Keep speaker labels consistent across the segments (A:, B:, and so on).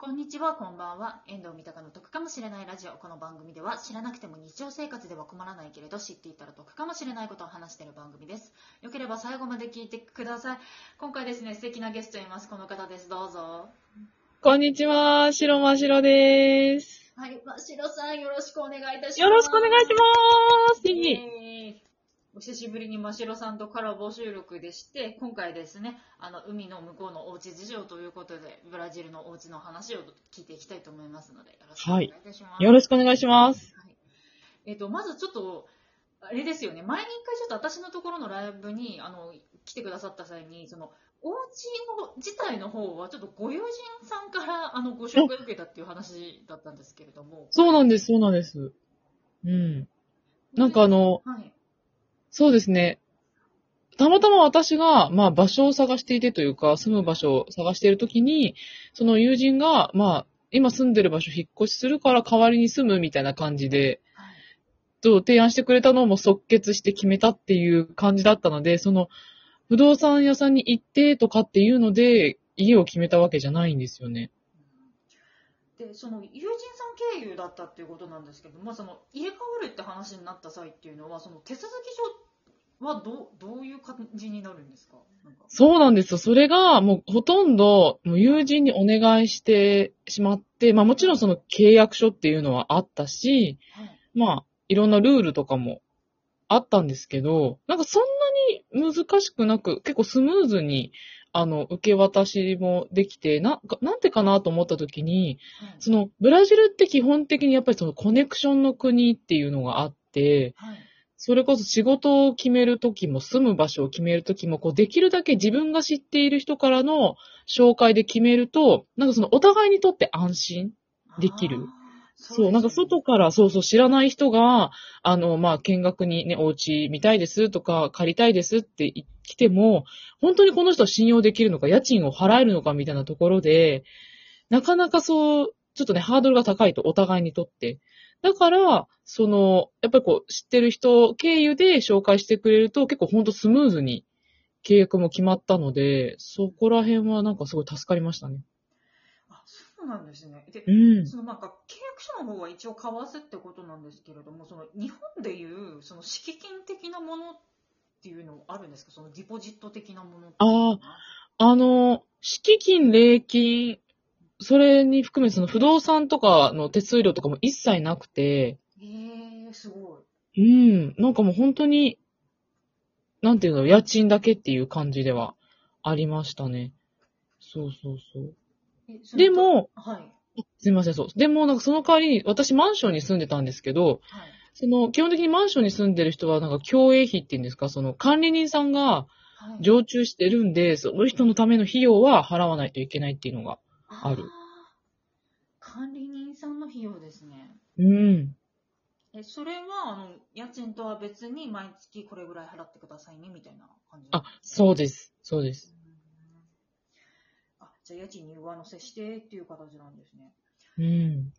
A: こんにちは、こんばんは。遠藤三鷹の得かもしれないラジオ。この番組では知らなくても日常生活では困らないけれど知っていたら得かもしれないことを話している番組です。よければ最後まで聞いてください。今回ですね、素敵なゲストいます。この方です。どうぞ。
B: こんにちは、白真白です。
A: はい、ましろさんよろしくお願いいたします。
B: よろしくお願いします。
A: お久しぶりにましろさんとコラボ収録でして、今回ですね、あの、海の向こうのおうち事情ということで、ブラジルのおうちの話を聞いていきたいと思いますので、よろしくお願いいたします。
B: よろしくお願いします。
A: はいえっ、と、まずちょっと、あれですよね、前に一回ちょっと私のところのライブに、あの、来てくださった際に、その、お家の自体の方は、ちょっとご友人さんから、あの、ご紹介を受けたっていう話だったんですけれども。
B: そうなんです、そうなんです。うん。なんかあの、
A: はい。
B: そうですね。たまたま私が、まあ場所を探していてというか、住む場所を探しているときに、その友人が、まあ、今住んでる場所引っ越しするから代わりに住むみたいな感じで、
A: はい。
B: と提案してくれたのも即決して決めたっていう感じだったので、その、不動産屋さんに行ってとかっていうので、家を決めたわけじゃないんですよね。
A: で、その、友人さん経由だったっていうことなんですけど、まあ、その、入れ替わるって話になった際っていうのは、その、手続き上はどう、どういう感じになるんですか？
B: そうなんですよ。それが、もうほとんど、もう友人にお願いしてしまって、まあもちろんその契約書っていうのはあったし、
A: はい。
B: まあ、いろんなルールとかもあったんですけど、なんかそんなに難しくなく、結構スムーズに、あの、受け渡しもできて、な、なんてかなと思った時に、
A: はい。
B: その、ブラジルって基本的にやっぱりそのコネクションの国っていうのがあって、
A: はい。
B: それこそ仕事を決めるときも、住む場所を決めるときも、こう、できるだけ自分が知っている人からの紹介で決めると、なんかその、お互いにとって安心。できるそう、なんか外から、そうそう、知らない人が、あの、まあ、見学にね、お家見たいですとか、借りたいですって言来ても、本当にこの人は信用できるのか、家賃を払えるのかみたいなところで、なかなかそう、ちょっとね、ハードルが高いと、お互いにとって。だから、その、やっぱりこう、知ってる人経由で紹介してくれると、結構ほんとスムーズに契約も決まったので、そこら辺はなんかすごい助かりましたね。
A: あ、そうなんですね。で、
B: うん。
A: そのなんか契約書の方は一応為替ってことなんですけれども、その日本でいうその敷金的なものっていうのあるんですか？そのディポジット的なものっていうのは
B: あの、敷金、礼金、それに含めその不動産とかの手数料とかも一切なくて、
A: へえー、すごい。
B: うん、なんかもう本当に、なんていうの、家賃だけっていう感じではありましたね。そうそうそう。でも、
A: はい。
B: すみません、そう。でも、なんかその代わりに、私マンションに住んでたんですけど、
A: はい。
B: その、基本的にマンションに住んでる人は、なんか共営費っていうんですか、その管理人さんが
A: はい、
B: 常駐してるんで、その人のための費用は払わないといけないっていうのが。ある
A: ー管理人さんの費用ですね。
B: うん。
A: え、それは、あの、家賃とは別に毎月これぐらい払ってくださいね、みたいな感じ
B: あ、そうです。そうです。
A: じゃあ家賃に上乗せしてっていう形なんですね。
B: うん。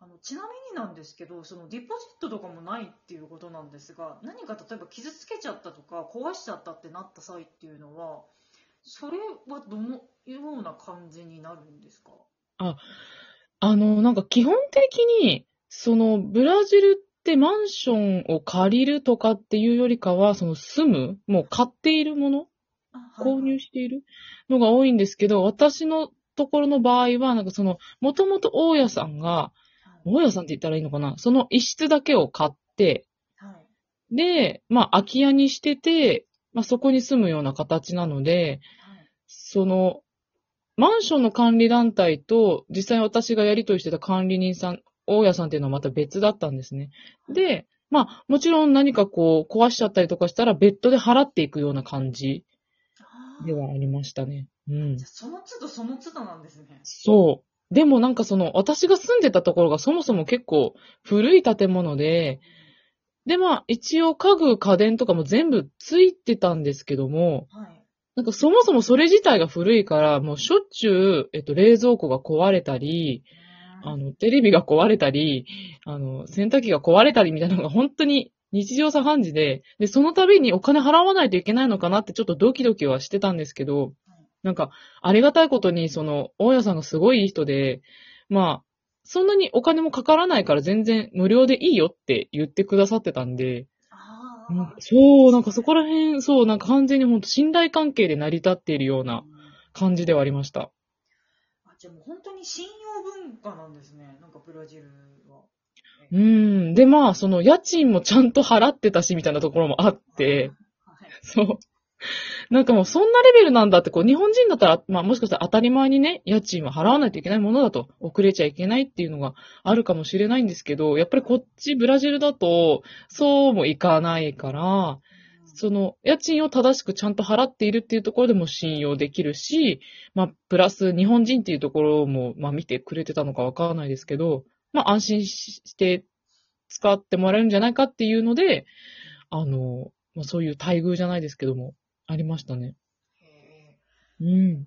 A: あのちなみになんですけど、そのディポジットとかもないっていうことなんですが、何か例えば傷つけちゃったとか壊しちゃったってなった際っていうのは、それはどのような感じになるんですか？
B: あの、なんか基本的に、その、ブラジルってマンションを借りるとかっていうよりかは、その住む、もう買っているもの購入しているのが多いんですけど、私のところの場合は、なんかその、もともと大家さんが、大家さんって言ったらいいのかな？その一室だけを買って、
A: はい。
B: で、まあ空き家にしてて、まあそこに住むような形なので、
A: はい。
B: その、マンションの管理団体と、実際私がやり取りしてた管理人さん、大家さんっていうのはまた別だったんですね。で、まあ、もちろん何かこう、壊しちゃったりとかしたら、別途で払っていくような感じではありましたね。うん
A: じゃ。あその都度その都度なんですね。
B: そう。でもなんかその、私が住んでたところがそもそも結構古い建物で、でまあ、一応家具、家電とかも全部ついてたんですけども、
A: はい。
B: なんかそもそもそれ自体が古いから、もうしょっちゅう、えっと、冷蔵庫が壊れたり、あの、テレビが壊れたり、あの、洗濯機が壊れたりみたいなのが本当に日常茶飯事で、で、その度にお金払わないといけないのかなってちょっとドキドキはしてたんですけど、なんか、ありがたいことに、その、大家さんがすごいいい人で、まあ、そんなにお金もかからないから全然無料でいいよって言ってくださってたんで、
A: あ。
B: そう、なんかそこら辺、そう、なんか完全に本当信頼関係で成り立っているような
A: うん
B: 感じではありました。
A: あじゃあもう本当に信用文化なんですね。なんかブラジルは。
B: うん。で、まあ、その家賃もちゃんと払ってたし、みたいなところもあって、
A: はい。
B: そう。なんかもうそんなレベルなんだって、こう日本人だったら、まあもしかしたら当たり前にね、家賃は払わないといけないものだと、遅れちゃいけないっていうのがあるかもしれないんですけど、やっぱりこっちブラジルだと、そうもいかないから、その家賃を正しくちゃんと払っているっていうところでも信用できるし、まあプラス日本人っていうところも、まあ見てくれてたのかわからないですけど、まあ安心して使ってもらえるんじゃないかっていうので、あの、まあそういう待遇じゃないですけども、ありましたね。
A: へ
B: うん。
A: ー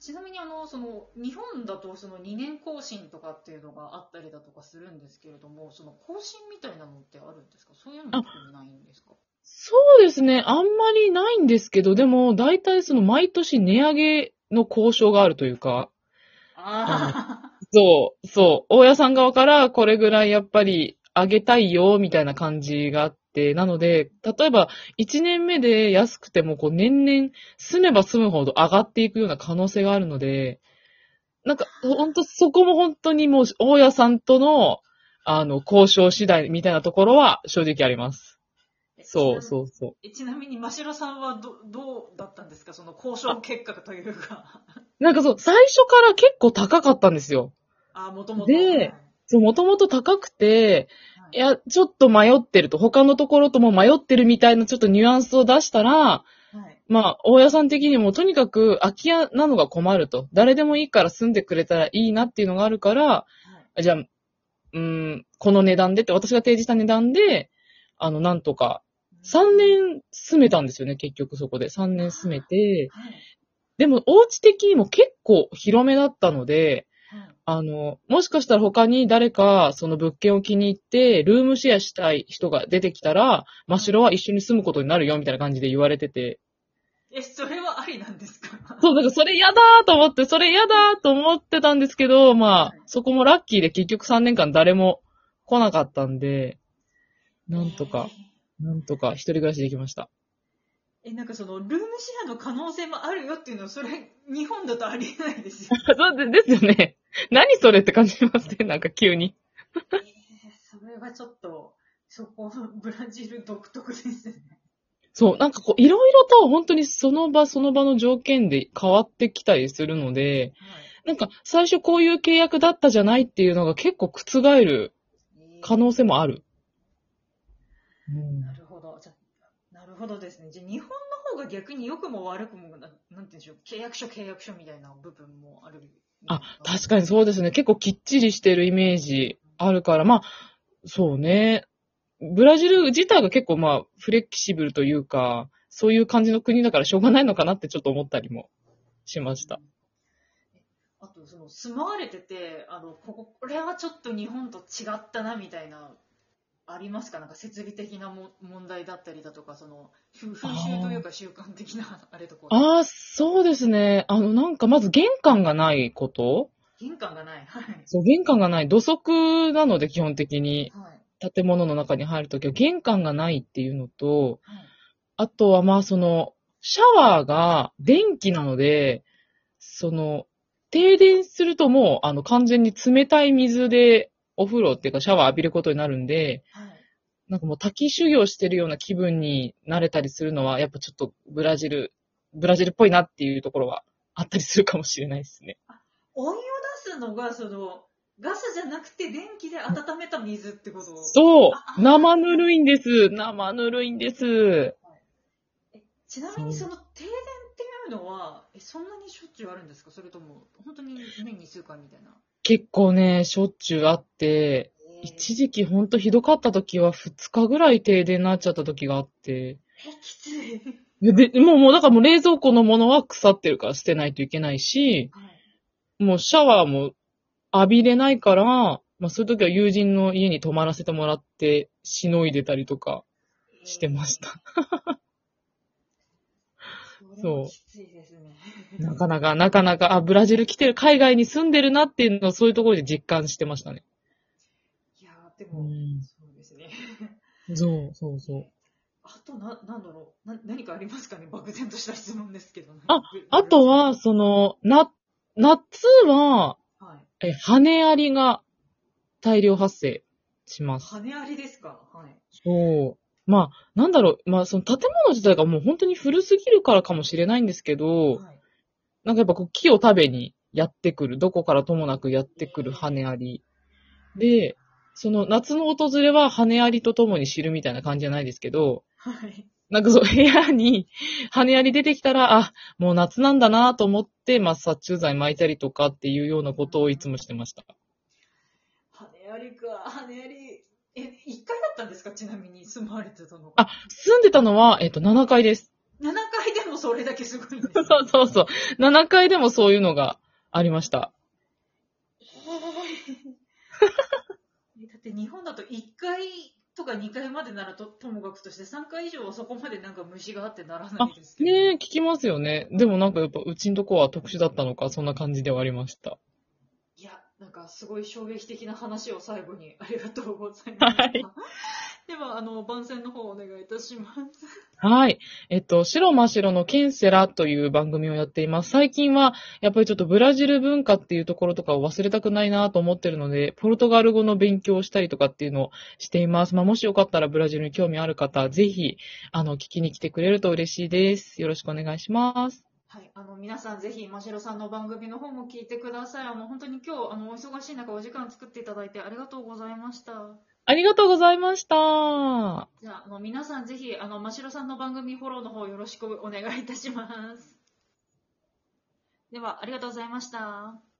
A: ちなみにあの、その、日本だとその2年更新とかっていうのがあったりだとかするんですけれども、その更新みたいなのってあるんですか？そういうのってないんですか？
B: そうですね。あんまりないんですけど、でも、大体その毎年値上げの交渉があるというか、
A: あ
B: そう、そう、大家さん側からこれぐらいやっぱり上げたいよ、みたいな感じがあって、なので、例えば1年目で安くてもこう年々住めば住むほど上がっていくような可能性があるので、なんか、ほんとそこも本当にもう大家さんとの、あの、交渉次第みたいなところは正直あります。
A: あ。
B: そうそうそう。
A: えちなみに、真城さんはど、どうだったんですか？その交渉結果というか。
B: なんかそう、最初から結構高かったんですよ。
A: あ、もともと。
B: で
A: はい
B: そう、もともと高くて、
A: はい
B: いや、ちょっと迷ってると、他のところとも迷ってるみたいなちょっとニュアンスを出したら、
A: はい。
B: まあ、大家さん的にもとにかく空き家なのが困ると。誰でもいいから住んでくれたらいいなっていうのがあるから、
A: はい
B: じゃあ、うーん、この値段でって、私が提示した値段で、あの、なんとか、3年住めたんですよね、結局そこで。3年住めて。
A: はい。
B: でも、お家的にも結構広めだったので、
A: はい。
B: あの、もしかしたら他に誰かその物件を気に入って、ルームシェアしたい人が出てきたら、真城は一緒に住むことになるよ、みたいな感じで言われてて。
A: え、それはありなんですか？
B: そう、なんかそれ嫌だーと思って、それ嫌だーと思ってたんですけど、まあ
A: はい、
B: そこもラッキーで結局3年間誰も来なかったんで、なんとか、なんとか一人暮らしできました。
A: え。え、なんかその、ルームシェアの可能性もあるよっていうのは、それ、日本だとありえないですよ。
B: そうでですよね。何それって感じしますね、なんか急に。
A: えーそれはちょっと、そこ、ブラジル独特ですね。
B: そう、なんかこう、いろいろと本当にその場その場の条件で変わってきたりするので、なんか最初こういう契約だったじゃないっていうのが結構覆る
A: はい。
B: 可能性もある。うん
A: なるほど。じゃあなるほどですね。じゃあ日本の方が逆に良くも悪くもな、なんて言うんでしょう、契約書契約書みたいな部分もある。
B: あ、確かにそうですね。結構きっちりしてるイメージあるから、まあ、そうね。ブラジル自体が結構まあ、フレキシブルというか、そういう感じの国だからしょうがないのかなってちょっと思ったりもしました。
A: あと、その、住まわれてて、あの、ここ、これはちょっと日本と違ったな、みたいな、ありますか？なんか設備的なも問題だったりだとか、その、ふ風習というか習慣的な、あれとか。
B: ああ、そうですね。あの、なんかまず玄関がないこと
A: 玄関がない。はい。
B: そう、玄関がない。土足なので基本的に
A: はい。
B: 建物の中に入るときは玄関がないっていうのと、
A: はい。
B: あとはまあその、シャワーが電気なので、その、停電するともう、あの、完全に冷たい水でお風呂っていうかシャワー浴びることになるんで、
A: はい。
B: なんかもう滝修行してるような気分になれたりするのは、やっぱちょっとブラジル、ブラジルっぽいなっていうところはあったりするかもしれないですね。
A: お湯を出すのが、その、ガスじゃなくて電気で温めた水ってこと？
B: そう！生ぬるいんです！生ぬるいんです！
A: えちなみにその停電っていうのは、え、そんなにしょっちゅうあるんですか？それとも、本当に年に数回みたいな？
B: 結構ね、しょっちゅうあって、一時期ほんとひどかった時は2日ぐらい停電になっちゃった時があって、
A: え、きつい。
B: で、でもう、もうだからもう冷蔵庫のものは腐ってるから捨てないといけないし、
A: はい。
B: もうシャワーも浴びれないから、まあそういう時は友人の家に泊まらせてもらって、しのいでたりとかしてました。
A: そうれもきついですね。
B: なかなか、なかなか、あ、ブラジル来てる、海外に住んでるなっていうのをそういうところで実感してましたね。
A: いやーでも、
B: うん
A: そうですね。
B: そう、そうそう。
A: あとな、なんだろうな、何かありますかね？漠然とした質問ですけど、
B: ああとは、その、な、夏は、
A: はい。
B: え、羽アリが大量発生します。
A: 羽ありですか？はい。
B: そう。まあ、なんだろう、まあ、その建物自体がもう本当に古すぎるからかもしれないんですけど、
A: はい。
B: なんかやっぱこう木を食べにやってくる、どこからともなくやってくる羽アリ。で、その夏の訪れは羽アリとともに知るみたいな感じじゃないですけど、
A: はい。
B: なんかそう、部屋に羽アリ出てきたら、あ、もう夏なんだなと思って、まあ、殺虫剤巻いたりとかっていうようなことをいつもしてました。
A: 羽ありか、羽あり。え、1階だったんですか？ちなみに住まわれてたのが。
B: あ、住んでたのは、えっと、7階です。
A: 7階でもそれだけすごいんですね
B: そうそうそう。7階でもそういうのがありました。
A: えだって日本だと1階とか2階までならとともかくとして3階以上はそこまでなんか虫があってならないですけど。
B: ねえ、聞きますよね。でもなんかやっぱ、うちんとこは特殊だったのか、そんな感じではありました。
A: なんかすごい衝撃的な話を最後にありがとうございます。
B: はい
A: では、あの、番宣の方お願いいたします。
B: はい。えっと、白真っ白のケンセラという番組をやっています。最近は、やっぱりちょっとブラジル文化っていうところとかを忘れたくないなと思ってるので、ポルトガル語の勉強をしたりとかっていうのをしています。まあ、もしよかったらブラジルに興味ある方、ぜひ、あの、聞きに来てくれると嬉しいです。よろしくお願いします。
A: はい、あの、皆さんぜひ、ましろさんの番組の方も聞いてください。あの、本当に今日、あの、お忙しい中お時間作っていただいてありがとうございました。
B: ありがとうございました。
A: じゃあ、あの、皆さんぜひ、あの、ましろさんの番組フォローの方よろしくお願いいたします。では、ありがとうございました。